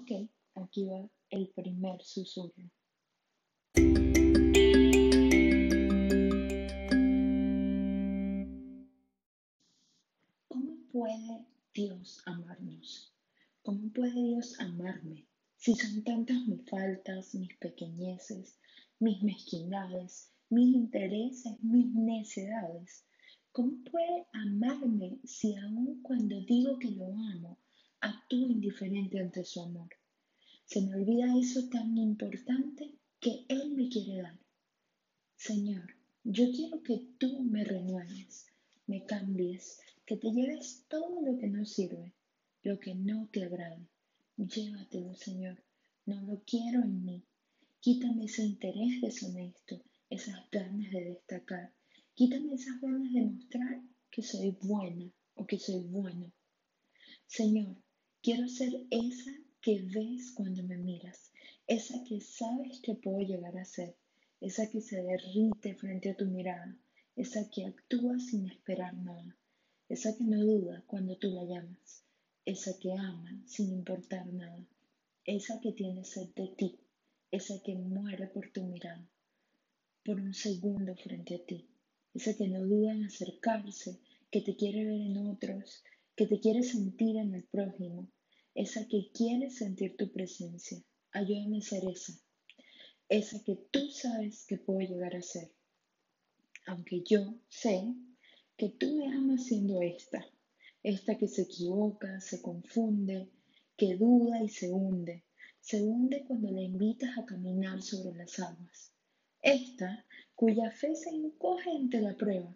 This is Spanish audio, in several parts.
Ok, aquí va el primer susurro. ¿Cómo puede Dios amarnos? ¿Cómo puede Dios amarme si son tantas mis faltas, mis pequeñeces, mis mezquindades, mis intereses, mis necedades? ¿Cómo puede amarme si aun cuando digo que lo amo, actúo indiferente ante su amor? Se me olvida eso tan importante que Él me quiere dar. Señor, yo quiero que tú me renueves, me cambies, que te lleves todo lo que no sirve, lo que no te agrada. Llévatelo, Señor, no lo quiero en mí. Quítame ese interés deshonesto, esas ganas de destacar Quítame esas ganas de mostrar que soy buena o que soy bueno. Señor, quiero ser esa que ves cuando me miras, esa que sabes que puedo llegar a ser, esa que se derrite frente a tu mirada, esa que actúa sin esperar nada, esa que no duda cuando tú la llamas, esa que ama sin importar nada, esa que tiene sed de ti, esa que muere por tu mirada, por un segundo frente a ti esa que no duda en acercarse, que te quiere ver en otros, que te quiere sentir en el prójimo, esa que quiere sentir tu presencia. Ayúdame a ser esa, esa que tú sabes que puedo llegar a ser. Aunque yo sé que tú me amas siendo esta, esta que se equivoca, se confunde, que duda y se hunde, se hunde cuando la invitas a caminar sobre las aguas. Esta cuya fe se encoge ante la prueba.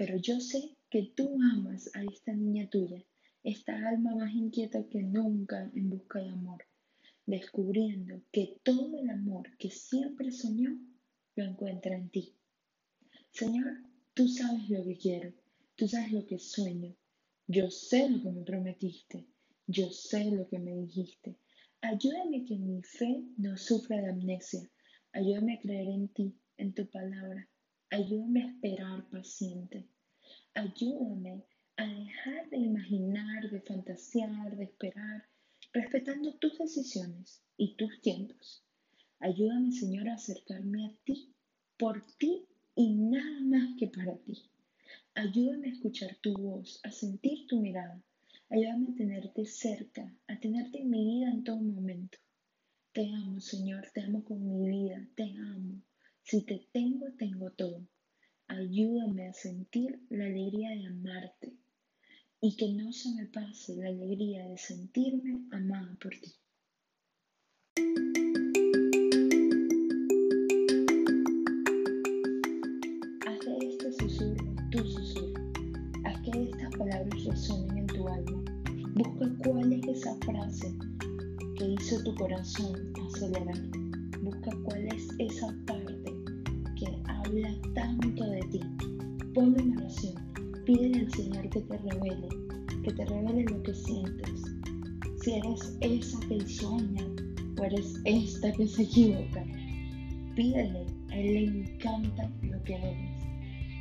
Pero yo sé que tú amas a esta niña tuya, esta alma más inquieta que nunca en busca de amor, descubriendo que todo el amor que siempre soñó lo encuentra en ti. Señor, tú sabes lo que quiero, tú sabes lo que sueño, yo sé lo que me prometiste, yo sé lo que me dijiste. Ayúdame que mi fe no sufra de amnesia, ayúdame a creer en ti en tu palabra. Ayúdame a esperar paciente. Ayúdame a dejar de imaginar, de fantasear, de esperar, respetando tus decisiones y tus tiempos. Ayúdame, Señor, a acercarme a ti, por ti y nada más que para ti. Ayúdame a escuchar tu voz, a sentir tu mirada. Ayúdame a tenerte cerca, a tenerte en mi vida en todo momento. Te amo, Señor, te amo con mi vida, te amo. Si te tengo, tengo todo. Ayúdame a sentir la alegría de amarte y que no se me pase la alegría de sentirme amada por ti. Haz de este susurro tu susurro. Haz que estas palabras resuenen en tu alma. Busca cuál es esa frase que hizo tu corazón acelerar. Busca cuál es esa parte habla tanto de ti. Ponle en oración. Pídele al Señor que te revele, que te revele lo que sientes. Si eres esa que sueña o eres esta que se equivoca, pídele. A Él le encanta lo que eres.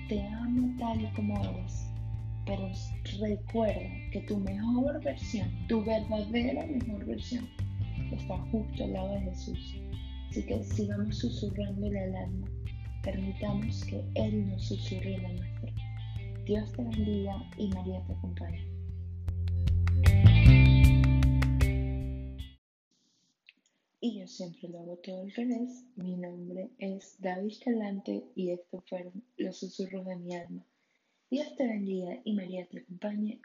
Te amo tal y como eres. Pero recuerda que tu mejor versión, tu verdadera mejor versión, está justo al lado de Jesús. Así que sigamos susurrándole al alma Permitamos que Él nos susurre la nuestra. Dios te bendiga y María te acompañe. Y yo siempre lo hago todo al revés. Mi nombre es David Calante y estos fueron los susurros de mi alma. Dios te bendiga y María te acompañe.